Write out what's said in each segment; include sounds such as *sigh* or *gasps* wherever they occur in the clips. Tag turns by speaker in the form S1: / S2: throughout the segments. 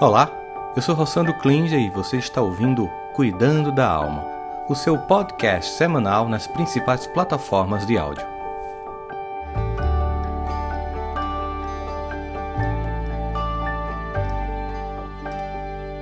S1: Olá, eu sou Rossandro Klinger e você está ouvindo Cuidando da Alma, o seu podcast semanal nas principais plataformas de áudio.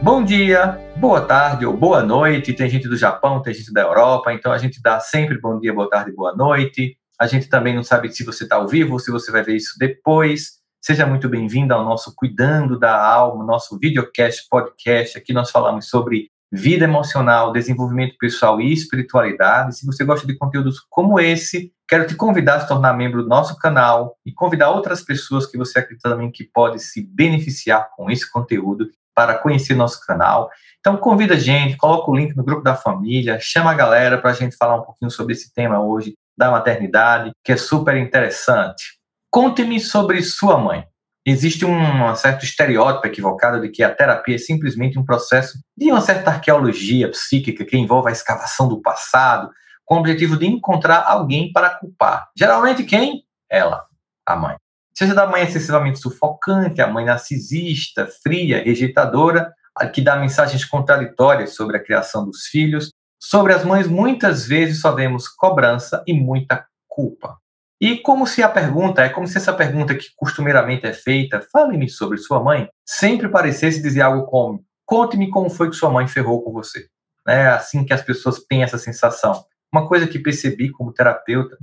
S2: Bom dia, boa tarde ou boa noite. Tem gente do Japão, tem gente da Europa, então a gente dá sempre bom dia, boa tarde, boa noite. A gente também não sabe se você está ao vivo ou se você vai ver isso depois. Seja muito bem-vindo ao nosso Cuidando da Alma, nosso videocast, podcast. Aqui nós falamos sobre vida emocional, desenvolvimento pessoal e espiritualidade. Se você gosta de conteúdos como esse, quero te convidar a se tornar membro do nosso canal e convidar outras pessoas que você acredita também que podem se beneficiar com esse conteúdo para conhecer nosso canal. Então convida a gente, coloca o link no grupo da família, chama a galera para a gente falar um pouquinho sobre esse tema hoje da maternidade, que é super interessante. Conte-me sobre sua mãe. Existe um certo estereótipo equivocado de que a terapia é simplesmente um processo de uma certa arqueologia psíquica que envolve a escavação do passado, com o objetivo de encontrar alguém para culpar. Geralmente quem? Ela, a mãe. Seja da mãe excessivamente sufocante, a mãe narcisista, fria, rejeitadora, que dá mensagens contraditórias sobre a criação dos filhos. Sobre as mães, muitas vezes só vemos cobrança e muita culpa. E como se a pergunta, é como se essa pergunta que costumeiramente é feita, fale-me sobre sua mãe, sempre parecesse dizer algo como: conte-me como foi que sua mãe ferrou com você. É assim que as pessoas têm essa sensação. Uma coisa que percebi como terapeuta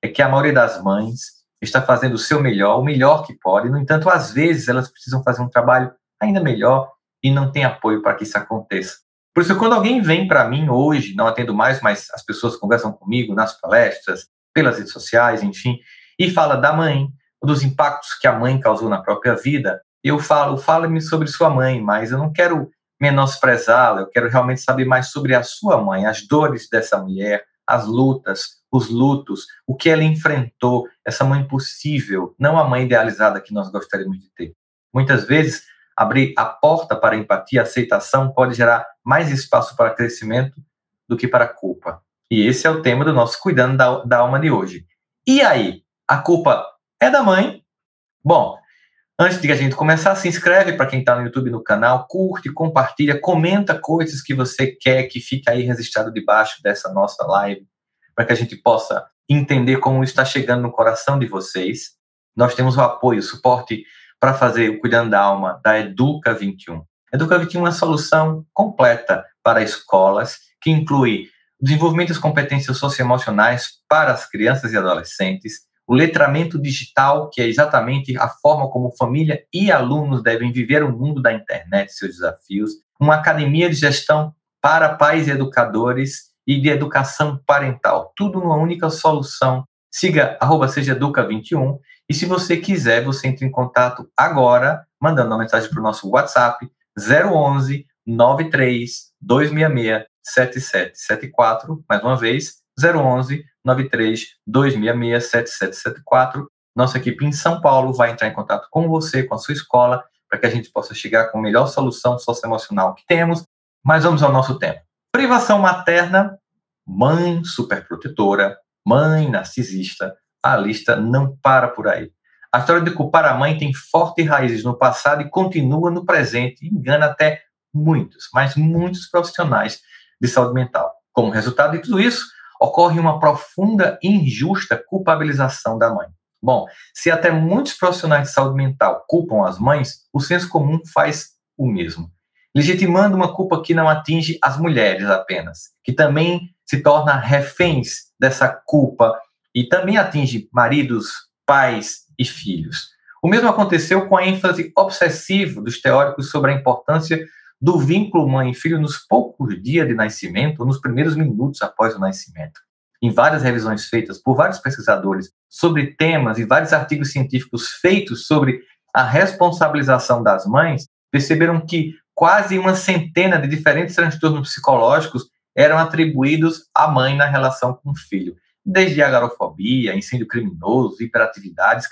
S2: é que a maioria das mães está fazendo o seu melhor, o melhor que pode, no entanto, às vezes elas precisam fazer um trabalho ainda melhor e não tem apoio para que isso aconteça. Por isso, quando alguém vem para mim hoje, não atendo mais, mas as pessoas conversam comigo nas palestras, pelas redes sociais, enfim, e fala da mãe, dos impactos que a mãe causou na própria vida, eu falo, fala-me sobre sua mãe, mas eu não quero menosprezá-la, eu quero realmente saber mais sobre a sua mãe, as dores dessa mulher, as lutas, os lutos, o que ela enfrentou, essa mãe possível, não a mãe idealizada que nós gostaríamos de ter. Muitas vezes, abrir a porta para a empatia, a aceitação, pode gerar mais espaço para crescimento do que para culpa. E esse é o tema do nosso Cuidando da, da Alma de hoje. E aí, a culpa é da mãe? Bom, antes de a gente começar, se inscreve para quem está no YouTube no canal, curte, compartilha, comenta coisas que você quer que fique aí registrado debaixo dessa nossa live, para que a gente possa entender como está chegando no coração de vocês. Nós temos o apoio, o suporte para fazer o Cuidando da Alma da Educa 21. Educa 21 é uma solução completa para escolas que inclui desenvolvimento das competências socioemocionais para as crianças e adolescentes, o letramento digital, que é exatamente a forma como família e alunos devem viver o mundo da internet seus desafios, uma academia de gestão para pais e educadores e de educação parental, tudo numa única solução. Siga arroba sejaeduca21 e se você quiser, você entra em contato agora, mandando uma mensagem para o nosso WhatsApp 011 93 266 7774, mais uma vez, 011 93 266 7774. Nossa equipe em São Paulo vai entrar em contato com você, com a sua escola, para que a gente possa chegar com a melhor solução socioemocional que temos. Mas vamos ao nosso tempo. Privação materna, mãe superprotetora, mãe narcisista, a lista não para por aí. A história de culpar a mãe tem fortes raízes no passado e continua no presente, engana até muitos, mas muitos profissionais de saúde mental. Como resultado de tudo isso, ocorre uma profunda e injusta culpabilização da mãe. Bom, se até muitos profissionais de saúde mental culpam as mães, o senso comum faz o mesmo, legitimando uma culpa que não atinge as mulheres apenas, que também se torna reféns dessa culpa e também atinge maridos, pais e filhos. O mesmo aconteceu com a ênfase obsessiva dos teóricos sobre a importância do vínculo mãe-filho nos poucos dias de nascimento, nos primeiros minutos após o nascimento. Em várias revisões feitas por vários pesquisadores sobre temas e vários artigos científicos feitos sobre a responsabilização das mães, perceberam que quase uma centena de diferentes transtornos psicológicos eram atribuídos à mãe na relação com o filho, desde agarofobia, incêndio criminoso, hiperatividade,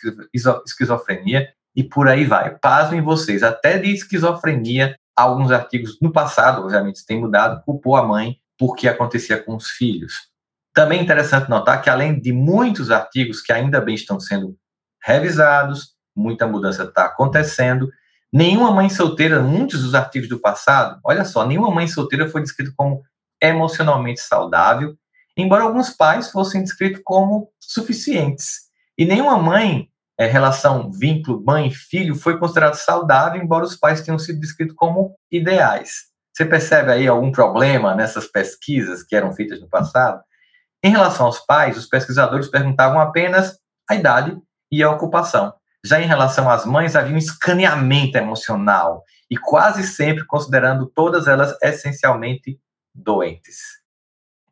S2: esquizofrenia e por aí vai. Pasmem vocês, até de esquizofrenia alguns artigos no passado, obviamente, tem mudado, culpou a mãe por que acontecia com os filhos. Também é interessante notar que, além de muitos artigos que ainda bem estão sendo revisados, muita mudança está acontecendo, Nenhuma mãe solteira, muitos dos artigos do passado, olha só, nenhuma mãe solteira foi descrita como emocionalmente saudável, embora alguns pais fossem descritos como suficientes. E nenhuma mãe, é, relação vínculo mãe-filho, foi considerada saudável, embora os pais tenham sido descritos como ideais. Você percebe aí algum problema nessas pesquisas que eram feitas no passado? Em relação aos pais, os pesquisadores perguntavam apenas a idade e a ocupação. Já em relação às mães, havia um escaneamento emocional e quase sempre considerando todas elas essencialmente doentes.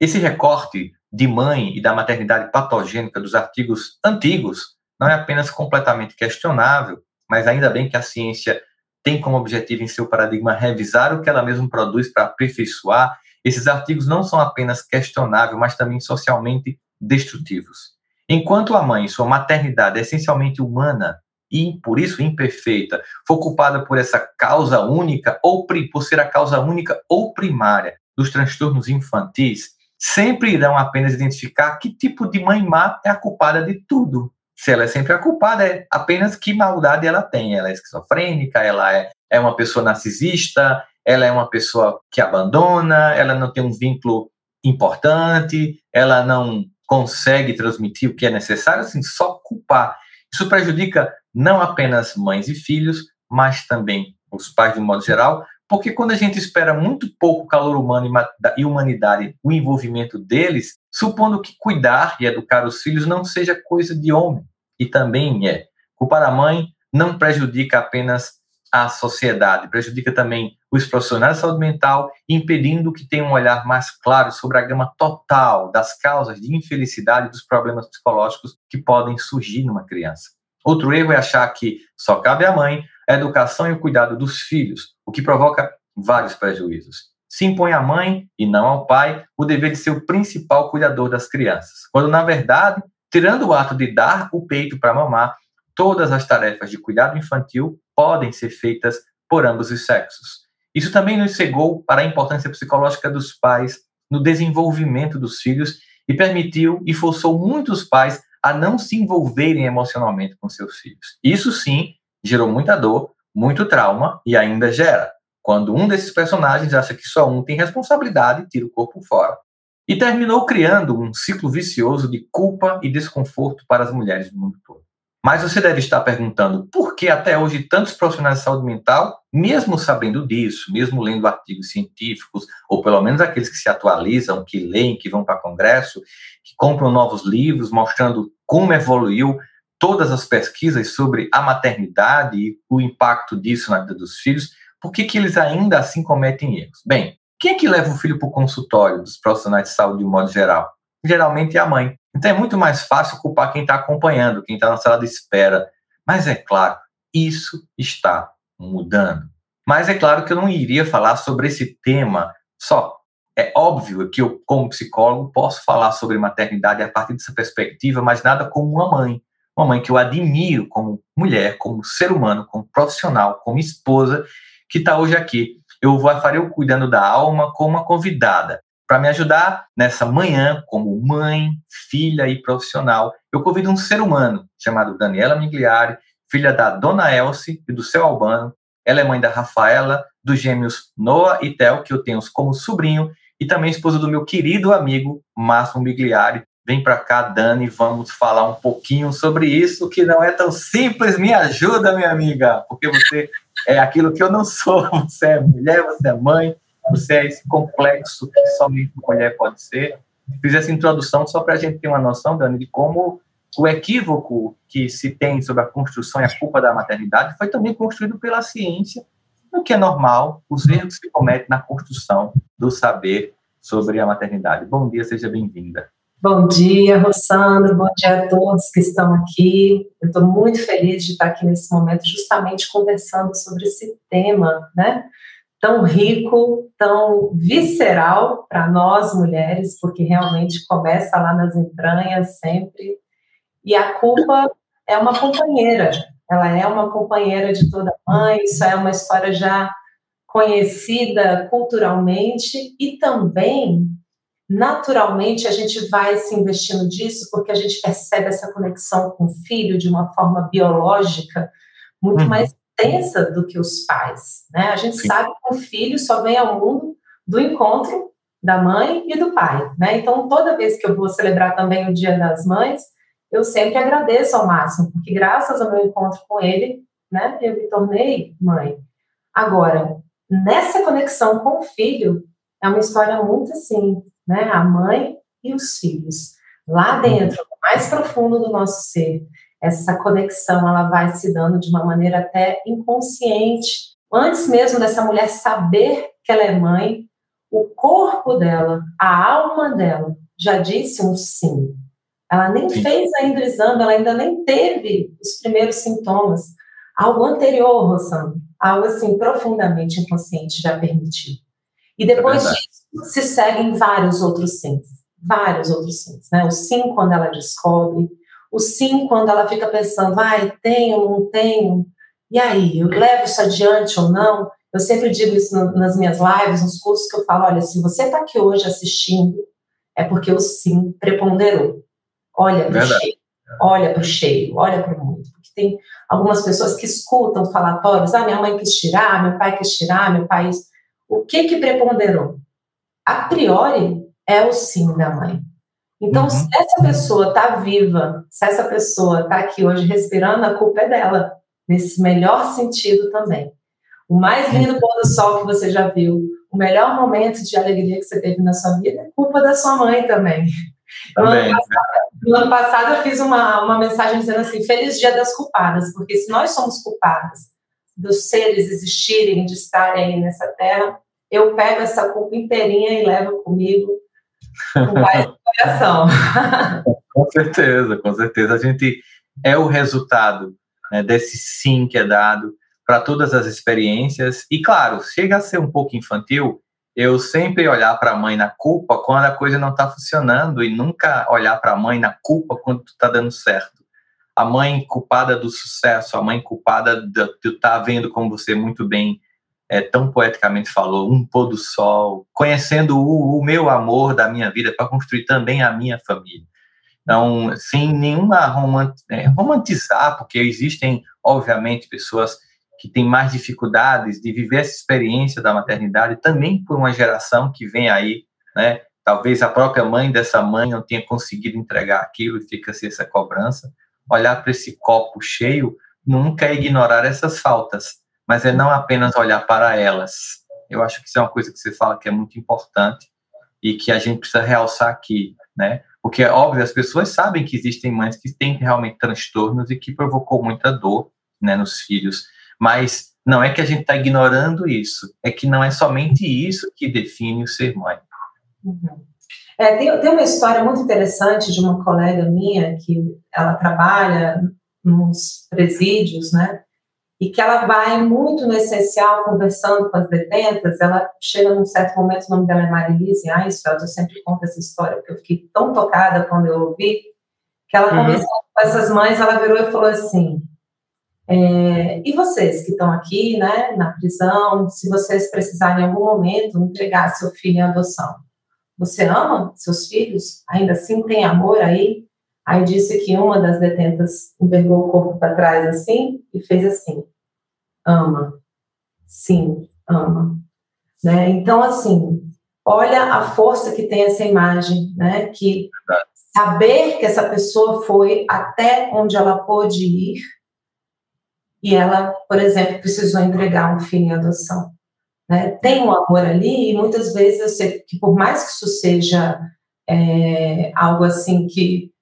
S2: Esse recorte de mãe e da maternidade patogênica dos artigos antigos não é apenas completamente questionável, mas ainda bem que a ciência tem como objetivo em seu paradigma revisar o que ela mesma produz para aperfeiçoar. Esses artigos não são apenas questionáveis, mas também socialmente destrutivos. Enquanto a mãe, sua maternidade é essencialmente humana, e por isso imperfeita, for culpada por essa causa única ou por ser a causa única ou primária dos transtornos infantis, sempre irão apenas identificar que tipo de mãe má é a culpada de tudo. Se ela é sempre a culpada, é apenas que maldade ela tem. Ela é esquizofrênica, ela é, é uma pessoa narcisista, ela é uma pessoa que abandona, ela não tem um vínculo importante, ela não consegue transmitir o que é necessário, assim, só culpar. Isso prejudica não apenas mães e filhos, mas também os pais de um modo geral, porque quando a gente espera muito pouco calor humano e humanidade, o envolvimento deles, supondo que cuidar e educar os filhos não seja coisa de homem, e também é. Culpar a mãe não prejudica apenas a sociedade, prejudica também os profissionais de saúde mental, impedindo que tenham um olhar mais claro sobre a gama total das causas de infelicidade e dos problemas psicológicos que podem surgir numa criança. Outro erro é achar que só cabe à mãe a educação e o cuidado dos filhos, o que provoca vários prejuízos. Se impõe à mãe, e não ao pai, o dever de ser o principal cuidador das crianças, quando, na verdade, tirando o ato de dar o peito para mamar, todas as tarefas de cuidado infantil podem ser feitas por ambos os sexos. Isso também nos cegou para a importância psicológica dos pais no desenvolvimento dos filhos e permitiu e forçou muitos pais a não se envolverem emocionalmente com seus filhos. Isso sim gerou muita dor, muito trauma e ainda gera, quando um desses personagens acha que só um tem responsabilidade e tira o corpo fora. E terminou criando um ciclo vicioso de culpa e desconforto para as mulheres do mundo todo. Mas você deve estar perguntando por que até hoje tantos profissionais de saúde mental, mesmo sabendo disso, mesmo lendo artigos científicos, ou pelo menos aqueles que se atualizam, que leem, que vão para congresso, que compram novos livros mostrando como evoluiu todas as pesquisas sobre a maternidade e o impacto disso na vida dos filhos, por que, que eles ainda assim cometem erros? Bem, quem é que leva o filho para o consultório dos profissionais de saúde de um modo geral? Geralmente é a mãe. Então é muito mais fácil culpar quem está acompanhando, quem está na sala de espera. Mas é claro, isso está mudando. Mas é claro que eu não iria falar sobre esse tema só. É óbvio que eu, como psicólogo, posso falar sobre maternidade a partir dessa perspectiva, mas nada como uma mãe. Uma mãe que eu admiro como mulher, como ser humano, como profissional, como esposa, que está hoje aqui. Eu vou farei o Cuidando da Alma com uma convidada para me ajudar nessa manhã, como mãe, filha e profissional, eu convido um ser humano chamado Daniela Migliari, filha da Dona Elce e do seu Albano. Ela é mãe da Rafaela, dos gêmeos Noah e Tel, que eu tenho como sobrinho, e também esposa do meu querido amigo Márcio Migliari. Vem para cá, Dani, vamos falar um pouquinho sobre isso, que não é tão simples. Me ajuda, minha amiga, porque você é aquilo que eu não sou. *laughs* Você é mulher, você é mãe, você é esse complexo que somente mulher pode ser. Fiz essa introdução só para a gente ter uma noção, Dani, de como o equívoco que se tem sobre a construção e a culpa da maternidade foi também construído pela ciência, o que é normal, os erros que se cometem na construção do saber sobre a maternidade. Bom dia, seja bem-vinda.
S3: Bom dia, Rossandro, bom dia a todos que estão aqui. Eu estou muito feliz de estar aqui nesse momento, justamente conversando sobre esse tema, né? tão rico, tão visceral para nós mulheres, porque realmente começa lá nas entranhas sempre. E a culpa é uma companheira, ela é uma companheira de toda mãe, isso é uma história já conhecida culturalmente e também naturalmente a gente vai se investindo disso porque a gente percebe essa conexão com o filho de uma forma biológica muito uhum. mais intensa do que os pais, né? A gente Sim. sabe que o filho só vem ao mundo do encontro da mãe e do pai, né? Então, toda vez que eu vou celebrar também o Dia das Mães, eu sempre agradeço ao máximo, porque graças ao meu encontro com ele, né, eu me tornei mãe. Agora, nessa conexão com o filho, é uma história muito assim, né? A mãe e os filhos. Lá dentro, mais profundo do nosso ser, essa conexão ela vai se dando de uma maneira até inconsciente. Antes mesmo dessa mulher saber que ela é mãe, o corpo dela, a alma dela, já disse um sim. Ela nem sim. fez ainda o exame, ela ainda nem teve os primeiros sintomas. Algo anterior, Rosana, algo assim profundamente inconsciente já permitiu. E depois é disso se seguem vários outros sims, vários outros sims, né? O sim quando ela descobre, o sim quando ela fica pensando, ai, tenho, não tenho, e aí, eu levo isso adiante ou não? Eu sempre digo isso nas minhas lives, nos cursos que eu falo, olha, se você está aqui hoje assistindo, é porque o sim preponderou. Olha para o cheio, olha para o cheio, olha para o muito. Porque tem algumas pessoas que escutam falatórios, ah, minha mãe quis tirar, meu pai quis tirar, meu pai... O que que preponderou? A priori, é o sim da mãe. Então, uhum. se essa pessoa está viva, se essa pessoa está aqui hoje respirando, a culpa é dela, nesse melhor sentido também. O mais lindo pôr do sol que você já viu, o melhor momento de alegria que você teve na sua vida é culpa da sua mãe também.
S2: também.
S3: No, ano passado, no ano passado eu fiz uma, uma mensagem dizendo assim: Feliz Dia das Culpadas, porque se nós somos culpadas dos seres existirem, de estarem aí nessa terra, eu pego essa culpa inteirinha e levo comigo com mais *laughs* coração.
S2: com certeza, com certeza. A gente é o resultado né, desse sim que é dado para todas as experiências. E claro, chega a ser um pouco infantil eu sempre olhar para a mãe na culpa quando a coisa não está funcionando e nunca olhar para a mãe na culpa quando está dando certo. A mãe culpada do sucesso, a mãe culpada de estar tá vendo, como você muito bem é, tão poeticamente falou, um pôr do sol, conhecendo o, o meu amor da minha vida para construir também a minha família. Então, sem nenhuma romant, é, romantizar, porque existem, obviamente, pessoas que têm mais dificuldades de viver essa experiência da maternidade, também por uma geração que vem aí, né? Talvez a própria mãe dessa mãe não tenha conseguido entregar aquilo e fica-se essa cobrança. Olhar para esse copo cheio nunca é ignorar essas faltas, mas é não apenas olhar para elas. Eu acho que isso é uma coisa que você fala que é muito importante e que a gente precisa realçar aqui, né? Porque é óbvio, as pessoas sabem que existem mães que têm realmente transtornos e que provocou muita dor, né, nos filhos, mas não é que a gente está ignorando isso, é que não é somente isso que define o ser mãe.
S3: Uhum. É, tem, tem uma história muito interessante de uma colega minha que ela trabalha nos presídios, né? E que ela vai muito no essencial conversando com as detentas, ela chega num certo momento, o nome dela é Marilise Einsfeld, eu sempre conto essa história, porque eu fiquei tão tocada quando eu ouvi, que ela uhum. conversando com essas mães, ela virou e falou assim, é, e vocês que estão aqui, né, na prisão, se vocês precisarem em algum momento entregar seu filho em adoção, você ama seus filhos? Ainda assim tem amor aí? Aí disse que uma das detentas envergou o corpo para trás assim e fez assim: ama, sim, ama. Né? Então, assim, olha a força que tem essa imagem, né? Que saber que essa pessoa foi até onde ela pôde ir e ela, por exemplo, precisou entregar um filho em adoção. Né? Tem um amor ali e muitas vezes eu sei que por mais que isso seja é, algo assim que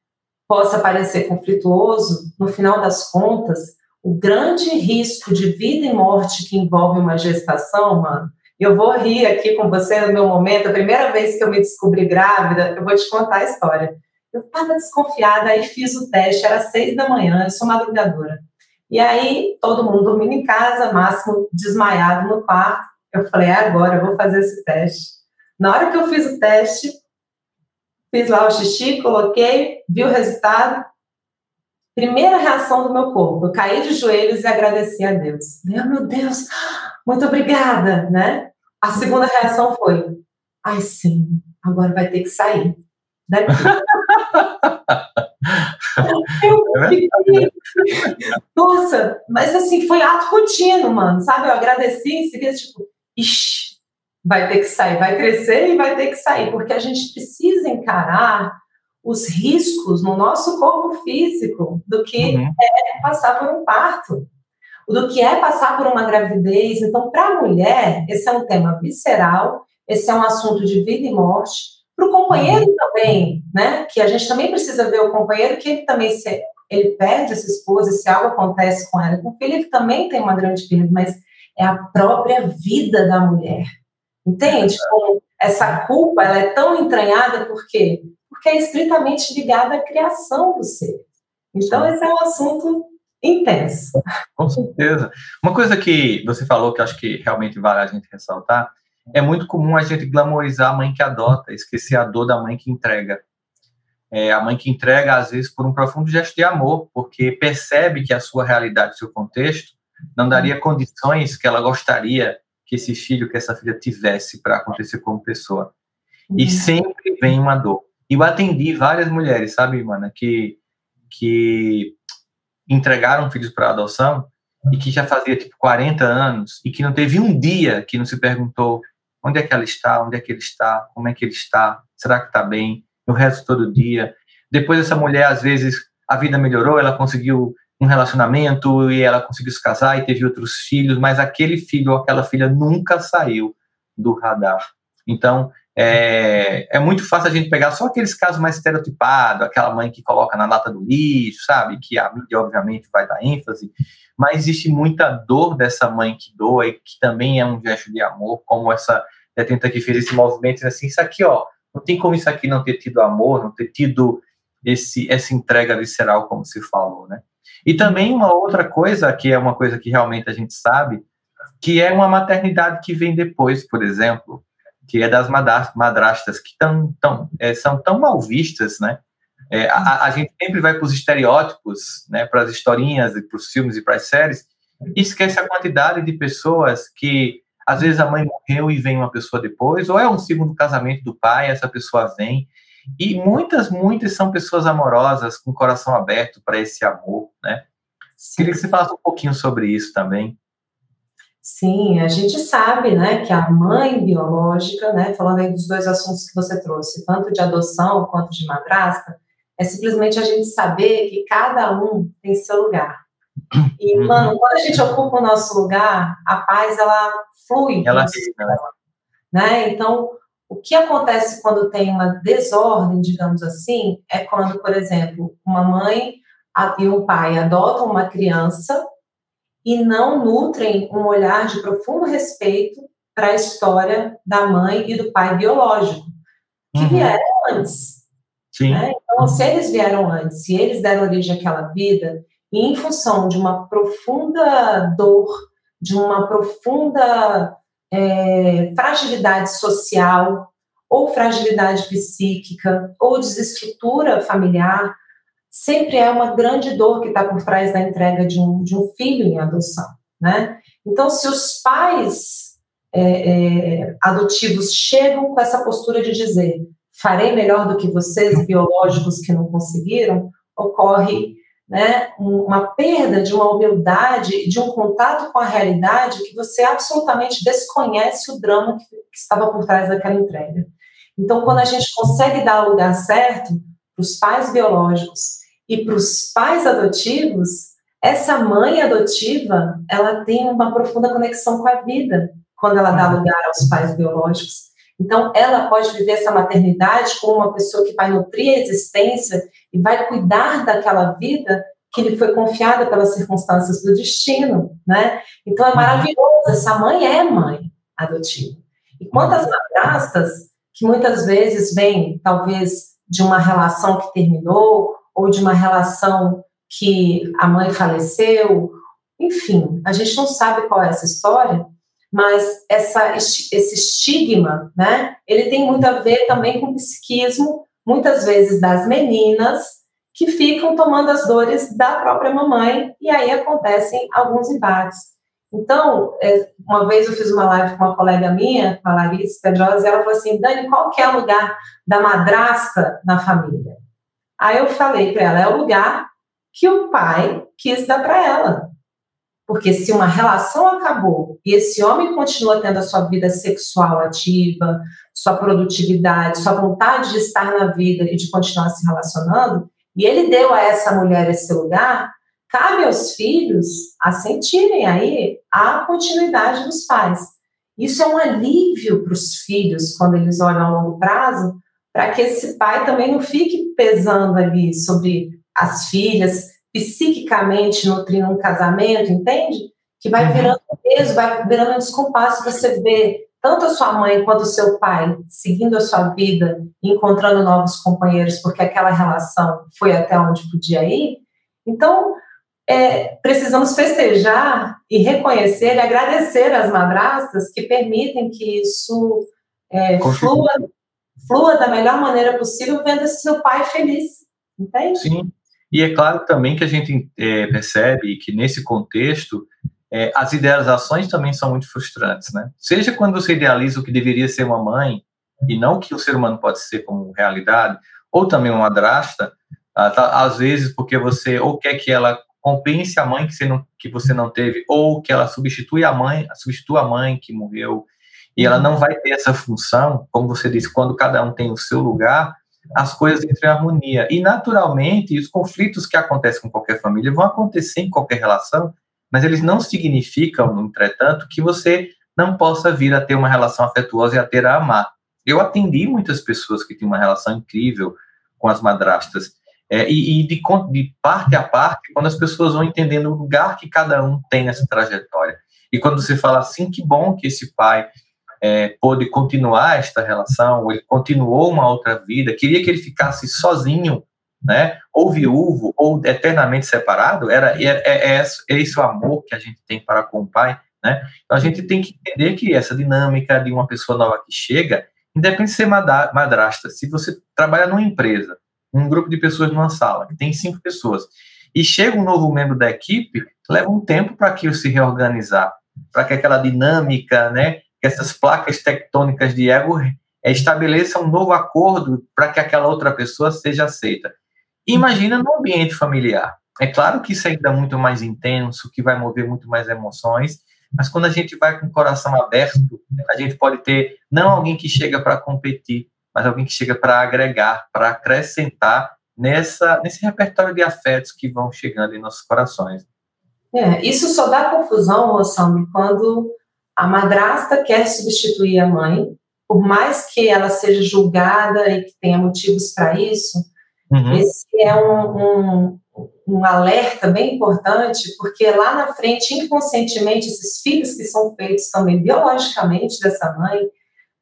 S3: possa parecer conflituoso, no final das contas, o grande risco de vida e morte que envolve uma gestação, mano, eu vou rir aqui com você no meu momento, a primeira vez que eu me descobri grávida, eu vou te contar a história. Eu estava desconfiada, aí fiz o teste, era seis da manhã, eu sou madrugadora. E aí, todo mundo dormindo em casa, Máximo desmaiado no quarto. Eu falei, é agora, eu vou fazer esse teste. Na hora que eu fiz o teste, Fiz lá o xixi, coloquei, vi o resultado. Primeira reação do meu corpo, eu caí de joelhos e agradeci a Deus. Meu, meu Deus, muito obrigada, né? A segunda reação foi, ai sim, agora vai ter que sair daqui. *laughs* Nossa, mas assim, foi ato contínuo, mano, sabe? Eu agradeci em seguida, tipo, ixi, vai ter que sair, vai crescer e vai ter que sair, porque a gente precisa encarar os riscos no nosso corpo físico do que uhum. é passar por um parto, do que é passar por uma gravidez. Então, para a mulher, esse é um tema visceral, esse é um assunto de vida e morte. Para o companheiro uhum. também, né? Que a gente também precisa ver o companheiro, que ele também se ele perde essa esposa, se algo acontece com ela, com o filho, ele também tem uma grande perda, mas é a própria vida da mulher. Entende? Como essa culpa ela é tão entranhada por quê? Porque é estritamente ligada à criação do ser. Então, esse é um assunto intenso.
S2: Com certeza. Uma coisa que você falou que acho que realmente vale a gente ressaltar é muito comum a gente glamorizar a mãe que adota, esquecer a dor da mãe que entrega. É, a mãe que entrega, às vezes, por um profundo gesto de amor, porque percebe que a sua realidade, seu contexto, não daria condições que ela gostaria que esse filho, que essa filha tivesse para acontecer como pessoa. E uhum. sempre vem uma dor. E eu atendi várias mulheres, sabe, mana, que, que entregaram filhos para adoção e que já fazia tipo 40 anos e que não teve um dia que não se perguntou onde é que ela está, onde é que ele está, como é que ele está, será que está bem, o resto todo dia. Depois essa mulher, às vezes, a vida melhorou, ela conseguiu um relacionamento e ela conseguiu se casar e teve outros filhos, mas aquele filho ou aquela filha nunca saiu do radar. Então, é, é muito fácil a gente pegar só aqueles casos mais estereotipados, aquela mãe que coloca na lata do lixo, sabe? Que a mídia, obviamente, vai dar ênfase, mas existe muita dor dessa mãe que doa e que também é um gesto de amor, como essa detenta que fez esse movimento, assim, isso aqui, ó, não tem como isso aqui não ter tido amor, não ter tido esse, essa entrega visceral, como se falou, né? E também uma outra coisa, que é uma coisa que realmente a gente sabe, que é uma maternidade que vem depois, por exemplo, que é das madrastas, que tão, tão, é, são tão mal vistas, né? É, a, a, gente sempre vai para os estereótipos, né, para as historinhas, para os filmes e para as séries, e esquece a quantidade de pessoas que, às vezes, a mãe morreu e vem uma pessoa depois, ou é um segundo casamento do pai, essa pessoa vem, e muitas, muitas são pessoas amorosas, com o coração aberto para esse amor, né? Sim. Queria que você falasse um pouquinho sobre isso também.
S3: Sim, a gente sabe, né, que a mãe biológica, né, falando aí dos dois assuntos que você trouxe, tanto de adoção quanto de madrasta, é simplesmente a gente saber que cada um tem seu lugar. E, uhum. mano, quando a gente ocupa o nosso lugar, a paz, ela flui.
S2: Ela fica, né?
S3: né? Então, o que acontece quando tem uma desordem, digamos assim, é quando, por exemplo, uma mãe e um pai adotam uma criança e não nutrem um olhar de profundo respeito para a história da mãe e do pai biológico, que uhum. vieram antes. Né? Então, se eles vieram antes, se eles deram origem àquela vida, e em função de uma profunda dor, de uma profunda é, fragilidade social, ou fragilidade psíquica, ou desestrutura familiar, sempre é uma grande dor que está por trás da entrega de um, de um filho em adoção, né? Então, se os pais é, é, adotivos chegam com essa postura de dizer farei melhor do que vocês, biológicos que não conseguiram, ocorre né, uma perda de uma humildade, de um contato com a realidade que você absolutamente desconhece o drama que, que estava por trás daquela entrega. Então, quando a gente consegue dar o lugar certo para os pais biológicos e para os pais adotivos, essa mãe adotiva, ela tem uma profunda conexão com a vida quando ela dá lugar aos pais biológicos. Então, ela pode viver essa maternidade como uma pessoa que vai nutrir a existência e vai cuidar daquela vida que lhe foi confiada pelas circunstâncias do destino, né? Então, é maravilhoso. Essa mãe é mãe adotiva. E quantas madrastas que muitas vezes vêm, talvez, de uma relação que terminou ou de uma relação que a mãe faleceu, enfim, a gente não sabe qual é essa história, mas essa, esse estigma, né, ele tem muito a ver também com o psiquismo, muitas vezes das meninas, que ficam tomando as dores da própria mamãe, e aí acontecem alguns embates. Então, é, uma vez eu fiz uma live com uma colega minha, a Larissa Pedrosa, e ela falou assim, Dani, qual que é o lugar da madrasta na família? Aí eu falei para ela, é o lugar que o pai quis dar para ela. Porque se uma relação acabou e esse homem continua tendo a sua vida sexual ativa, sua produtividade, sua vontade de estar na vida e de continuar se relacionando, e ele deu a essa mulher esse lugar, cabe aos filhos assentirem aí a continuidade dos pais. Isso é um alívio para os filhos quando eles olham a longo prazo, para que esse pai também não fique pesando ali sobre as filhas, psiquicamente nutrindo um casamento, entende? Que vai uhum. virando peso, vai virando um descompasso. Você vê tanto a sua mãe quanto o seu pai seguindo a sua vida, encontrando novos companheiros, porque aquela relação foi até onde podia ir. Então, é, precisamos festejar e reconhecer e agradecer as madrastas que permitem que isso é, flua, flua da melhor maneira possível, vendo seu pai feliz, entende?
S2: Sim, e é claro também que a gente é, percebe que nesse contexto é, as idealizações também são muito frustrantes, né? Seja quando você idealiza o que deveria ser uma mãe e não o que o ser humano pode ser como realidade, ou também uma madrasta, ah, tá, às vezes porque você ou quer que ela compense a mãe que você não, que você não teve, ou que ela substitui a mãe, substitua a mãe que morreu, e ela não vai ter essa função, como você disse, quando cada um tem o seu lugar, as coisas entram em harmonia. E, naturalmente, os conflitos que acontecem com qualquer família vão acontecer em qualquer relação, mas eles não significam, entretanto, que você não possa vir a ter uma relação afetuosa e a ter a amar. Eu atendi muitas pessoas que tinham uma relação incrível com as madrastas, é, e, e de, de, parte a parte, quando as pessoas vão entendendo o lugar que cada um tem nessa trajetória. E quando você fala assim, que bom que esse pai é, pôde continuar esta relação, ou ele continuou uma outra vida, queria que ele ficasse sozinho né? Ou viúvo, ou eternamente separado, era, é, é, é, é esse o amor que a gente tem para com o pai, né? Então a gente tem que entender que essa dinâmica de uma pessoa nova que chega, independente de ser madrasta, se você trabalha numa empresa, um grupo de pessoas numa sala, que tem cinco pessoas, e chega um novo membro da equipe, leva um tempo para aquilo se reorganizar, para que aquela dinâmica, né, que essas placas tectônicas de ego estabeleçam um novo acordo para que aquela outra pessoa seja aceita. Imagina no ambiente familiar. É claro que isso ainda é muito mais intenso, que vai mover muito mais emoções, mas quando a gente vai com o coração aberto, a gente pode ter não alguém que chega para competir, mas alguém que chega para agregar, para acrescentar nessa, nesse repertório de afetos que vão chegando em nossos corações.
S3: É, isso só dá confusão, Rossami, quando a madrasta quer substituir a mãe, por mais que ela seja julgada e que tenha motivos para isso, Uhum. Esse é um, um, um, alerta bem importante, porque lá na frente, inconscientemente, esses filhos que são feitos também biologicamente dessa mãe, uhum.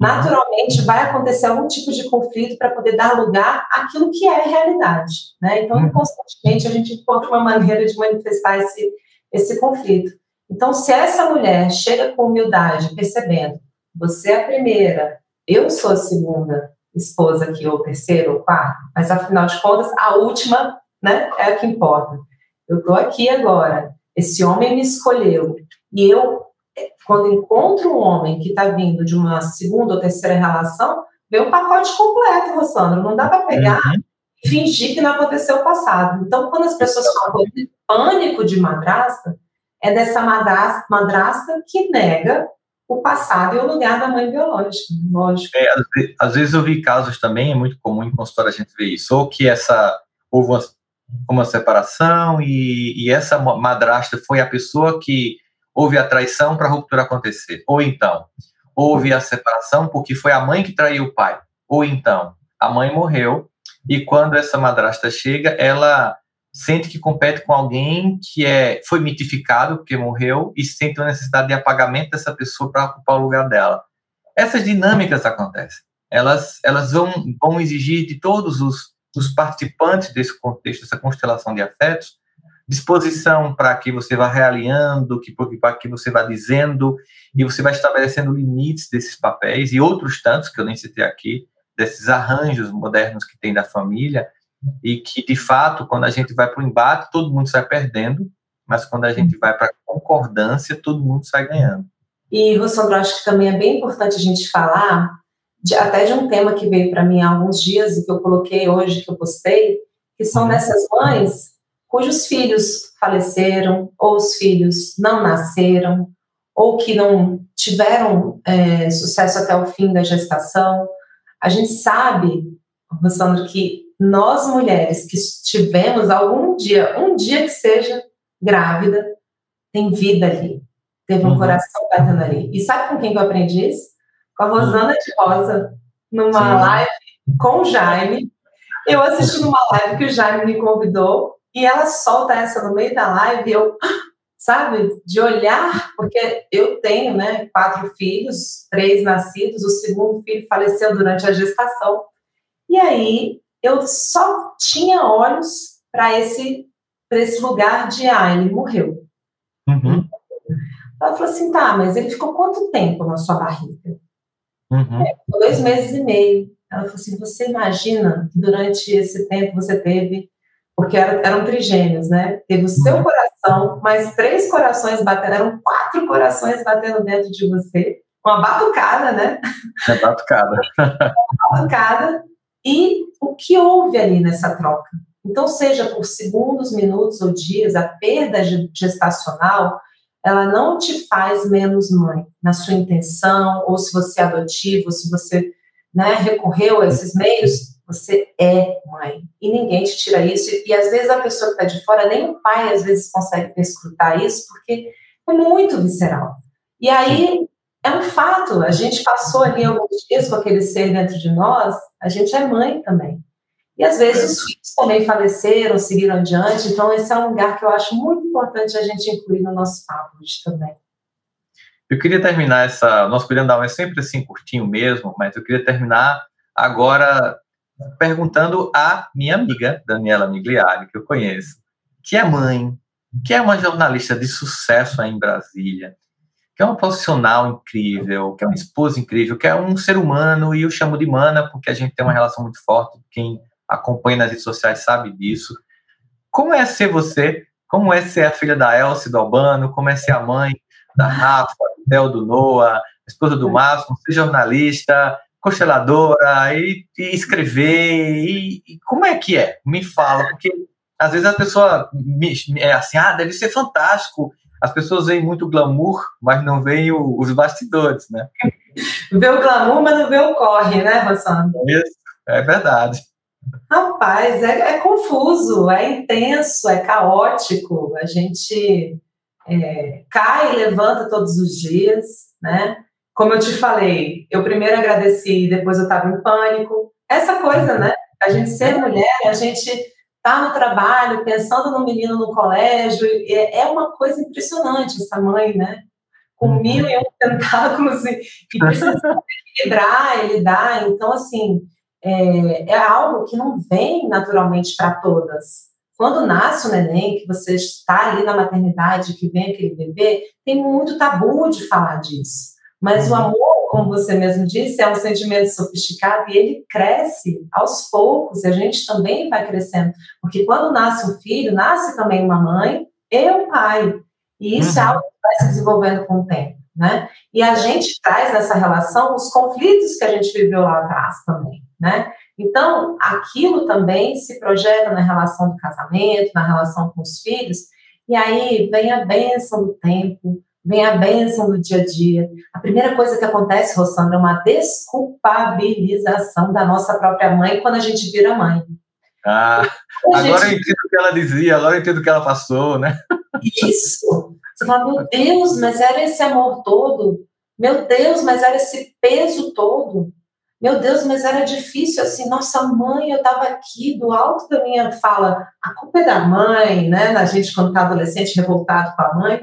S3: naturalmente vai acontecer algum tipo de conflito para poder dar lugar àquilo que é realidade. Né? Então, uhum. inconscientemente, a gente encontra uma maneira de manifestar esse, esse conflito. Então, se essa mulher chega com humildade, percebendo, você é a primeira, eu sou a segunda, esposa aqui, ou terceiro, ou quarto, mas afinal de contas, a última né, é a que importa. Eu estou aqui agora, esse homem me escolheu, e eu, quando encontro um homem que está vindo de uma segunda ou terceira relação, vem um pacote completo, Rossandro, não dá para pegar uhum. e fingir que não aconteceu o passado. Então, quando as pessoas falam de pânico de madrasta, é dessa madrasta, que nega o passado e o lugar da mãe biológica, lógico. É,
S2: às, vezes eu vi casos também, é muito comum em consultório a gente ver isso, ou que essa houve uma, uma separação e, e, essa madrasta foi a pessoa que houve a traição para a ruptura acontecer, ou então houve a separação porque foi a mãe que traiu o pai, ou então a mãe morreu e quando essa madrasta chega, ela sente que compete com alguém que é, foi mitificado, porque morreu, e sente a necessidade de apagamento dessa pessoa para ocupar o lugar dela. Essas dinâmicas acontecem. Elas, elas vão, vão exigir de todos os, os participantes desse contexto, dessa constelação de afetos, disposição para que você vá realinhando, que, para que você vá dizendo, e você vai estabelecendo limites desses papéis, e outros tantos, que eu nem citei aqui, desses arranjos modernos que tem da família, e que, de fato, quando a gente vai para o embate, todo mundo sai perdendo, mas quando a gente vai para a concordância, todo mundo sai ganhando.
S3: E, Rossandro, acho que também é bem importante a gente falar de, até de um tema que veio para mim há alguns dias e que eu coloquei hoje, que eu postei, que são uhum. dessas mães cujos filhos faleceram, ou os filhos não nasceram, ou que não tiveram é, sucesso até o fim da gestação. A gente sabe, Rossandro, que nós mulheres que tivemos algum dia, um dia que seja grávida, tem vida ali, teve um uhum. coração batendo ali. E sabe com quem que eu aprendi isso? Com a Rosana de Rosa, numa Sim. live com o Jaime. Eu assisti numa live que o Jaime me convidou e ela solta essa no meio da live e eu, *gasps* sabe, de olhar, porque eu tenho, né, quatro filhos, três nascidos, o segundo filho faleceu durante a gestação. E aí eu só tinha olhos para esse, esse lugar de, ah, ele morreu. Uhum. Ela falou assim, tá, mas ele ficou quanto tempo na sua barriga? Uhum. É, dois meses e meio. Ela falou assim, você imagina que durante esse tempo você teve, porque era, eram trigêmeos, né? Teve o seu uhum. coração, mais três corações batendo, eram quatro corações batendo dentro de você, uma batucada, né?
S2: É batucada. *laughs*
S3: uma batucada. E o que houve ali nessa troca? Então, seja por segundos, minutos ou dias, a perda gestacional, ela não te faz menos mãe na sua intenção, ou se você é adotivo, se você né, recorreu a esses meios, você é mãe. E ninguém te tira isso. E, às vezes a pessoa que está de fora, nem o pai às vezes consegue escutar isso, porque é muito visceral. E aí é um fato, a gente passou ali alguns dias com aquele ser dentro de nós, a gente é mãe também. E às vezes os filhos também faleceram, seguiram adiante, então esse é um lugar que eu acho muito importante a gente incluir no nosso papo hoje também.
S2: Eu queria terminar essa. Nosso Cuidando é sempre assim curtinho mesmo, mas eu queria terminar agora perguntando à minha amiga, Daniela Migliari, que eu conheço, que é mãe, que é uma jornalista de sucesso aí em Brasília, que é uma profissional incrível, que é uma esposa incrível, que é um ser humano, e eu chamo de mana porque a gente tem uma relação muito forte, quem acompanha nas redes sociais sabe disso. Como é ser você? Como é ser a filha da Elsie do Albano? Como é ser a mãe da Rafa, Del do Noah, esposa do Márcio, ser jornalista, consteladora, e, e escrever, e, e, como é que é? Me fala, porque às vezes a pessoa me, é assim, ah, deve ser fantástico, as pessoas veem muito glamour, mas não veem o, os bastidores, né?
S3: Vê o glamour, mas não vê o corre, né, Rossandra?
S2: Isso, é verdade.
S3: Rapaz, é, é, confuso, é intenso, é caótico. A gente é, cai e levanta todos os dias, né? Como eu te falei, eu primeiro agradeci, depois eu estava em pânico. Essa coisa, né? A gente ser mulher, a gente tá no trabalho, pensando no menino no colégio, é, é uma coisa impressionante essa mãe, né? Com uhum. mil e um *laughs* tentáculos e, e precisa *laughs* equilibrar e lidar. Então, assim, é, é algo que não vem naturalmente para todas. Quando nasce o neném, que você está ali na maternidade, que vem aquele bebê, tem muito tabu de falar disso. Mas o uhum. amor, como você mesmo disse, é um sentimento sofisticado e ele cresce aos poucos, e a gente também vai crescendo. Porque quando nasce um filho, nasce também uma mãe e um pai. E isso é uhum. é algo que vai se desenvolvendo com o tempo. Né? E a gente traz nessa relação os conflitos que a gente viveu lá atrás também né? Então, aquilo também se projeta na relação do casamento, na relação com os filhos, e aí vem a bênção do tempo, vem a bênção do dia a dia. A primeira coisa que acontece, Rossandra, é uma desculpabilização da nossa própria mãe quando a gente vira mãe.
S2: Ah, agora gente... eu entendo o que ela dizia, agora eu entendo o que ela passou, né?
S3: Isso. Você fala, meu Deus, mas era esse amor todo? Meu Deus, mas era esse peso todo? Meu Deus, mas era difícil assim. Nossa mãe, eu estava aqui do alto da minha fala. A culpa é da mãe, né? A gente, quando está adolescente, revoltado com a mãe.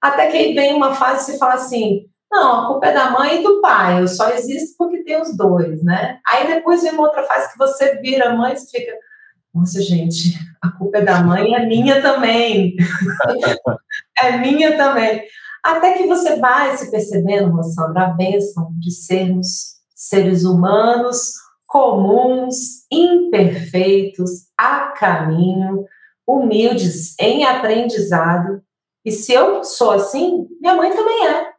S3: Até que vem uma fase você fala assim: não, a culpa é da mãe e do pai. Eu só existo porque tem os dois, né? Aí depois vem uma outra fase que você vira mãe e fica. Nossa, gente, a culpa é da mãe, é minha também. *laughs* é minha também. Até que você vai se percebendo, Rossandra, a bênção de sermos seres humanos comuns, imperfeitos, a caminho, humildes em aprendizado. E se eu sou assim, minha mãe também é.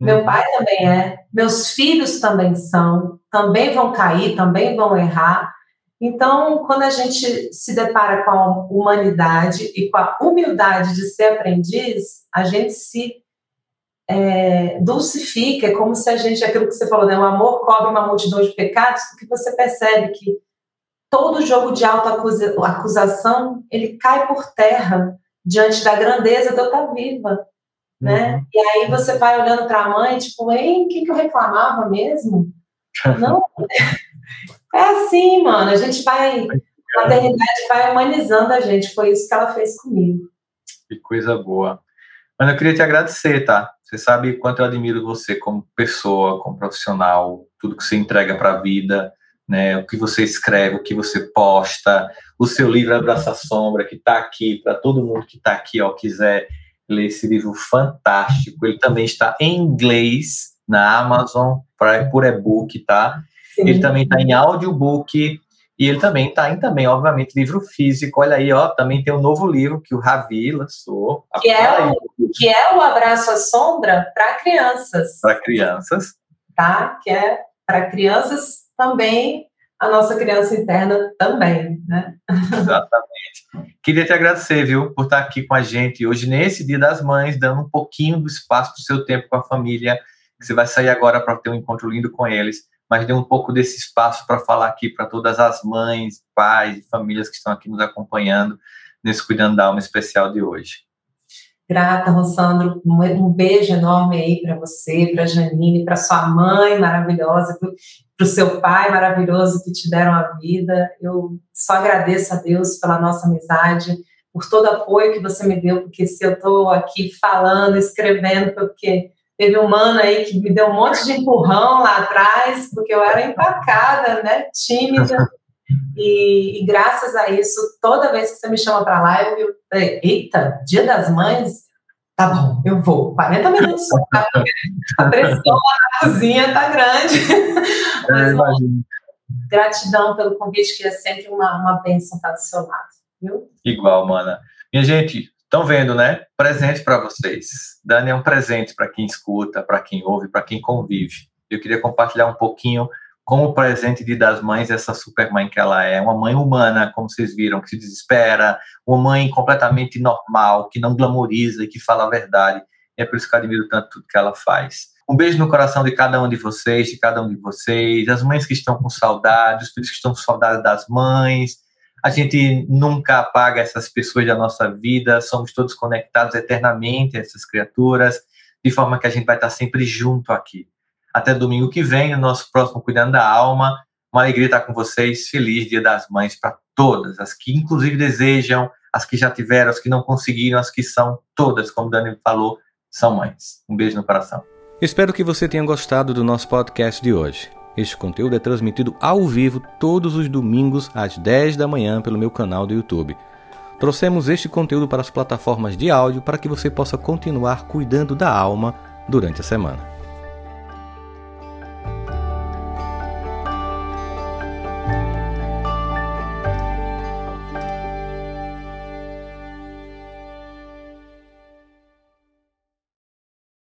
S3: Meu uhum. pai também é, meus filhos também são, também vão cair, também vão errar. Então, quando a gente se depara com a humanidade e com a humildade de ser aprendiz, a gente se é, dulcifica, é como se a gente, aquilo que você falou, né, o amor cobre uma multidão de pecados, porque você percebe que todo jogo de autoacusação, ele cai por terra diante da grandeza de eu estar viva, né? Uhum. E aí você vai olhando para a mãe, tipo, ei, o que, que eu reclamava mesmo? *laughs* Não, é assim, mano, a gente vai, a maternidade vai humanizando a gente, foi isso que ela fez comigo.
S2: Que coisa boa. Ana, eu queria te agradecer, tá? Você sabe quanto eu admiro você como pessoa, como profissional, tudo que você entrega para a vida, né? O que você escreve, o que você posta, o seu livro Abraça a Sombra, que está aqui, para todo mundo que está aqui, ó, quiser ler esse livro fantástico. Ele também está em inglês na Amazon pra, por e-book, tá? Sim. Ele também está em audiobook e ele também está em também, obviamente, livro físico. Olha aí, ó, também tem um novo livro que o Ravi lançou.
S3: Que é o, que é o Abraço à Sombra para crianças.
S2: Para crianças.
S3: Tá? Que é para crianças também, a nossa criança interna também, né?
S2: Exatamente. Queria te agradecer, viu, por estar aqui com a gente hoje, nesse Dia das Mães, dando um pouquinho do espaço do seu tempo com a família, que você vai sair agora para ter um encontro lindo com eles mas dê um pouco desse espaço para falar aqui para todas as mães, pais e famílias que estão aqui nos acompanhando nesse Cuidando da Alma especial de hoje.
S3: Grata, Rossandro. Um beijo enorme aí para você, para Janine, para sua mãe maravilhosa, para o seu pai maravilhoso que te deram a vida. Eu só agradeço a Deus pela nossa amizade, por todo o apoio que você me deu, porque se eu estou aqui falando, escrevendo, porque Teve um mano aí que me deu um monte de empurrão lá atrás, porque eu era empacada, né, tímida. *laughs* E, e, graças a isso, toda vez que você me chama para lá, eu, eu eita, dia das mães, tá bom, eu vou. 40 minutos só, tá? a pressão na cozinha tá grande. *laughs* Mas, bom, gratidão pelo convite, que é sempre uma, uma bênção estar do seu lado, viu?
S2: Igual, mana. Minha gente, Estão vendo, né? Presente para vocês. Dani é um presente para quem escuta, para quem ouve, para quem convive. Eu queria compartilhar um pouquinho como presente de das mães essa super mãe que ela é, uma mãe humana, como vocês viram, que se desespera, uma mãe completamente normal, que não glamoriza e que fala a verdade. É por isso que eu admiro tanto tudo que ela faz. Um beijo no coração de cada um de vocês, de cada um de vocês, as mães que estão com saudade, os filhos que estão com saudade das mães, a gente nunca apaga essas pessoas da nossa vida, somos todos conectados eternamente a essas criaturas, de forma que a gente vai estar sempre junto aqui. Até domingo que vem, o nosso próximo Cuidando da Alma. Uma alegria estar com vocês. Feliz Dia das Mães para todas, as que inclusive desejam, as que já tiveram, as que não conseguiram, as que são todas, como o Dani falou, são mães. Um beijo no coração.
S1: Espero que você tenha gostado do nosso podcast de hoje. Este conteúdo é transmitido ao vivo todos os domingos às 10 da manhã pelo meu canal do YouTube. Trouxemos este conteúdo para as plataformas de áudio para que você possa continuar cuidando da alma durante a semana.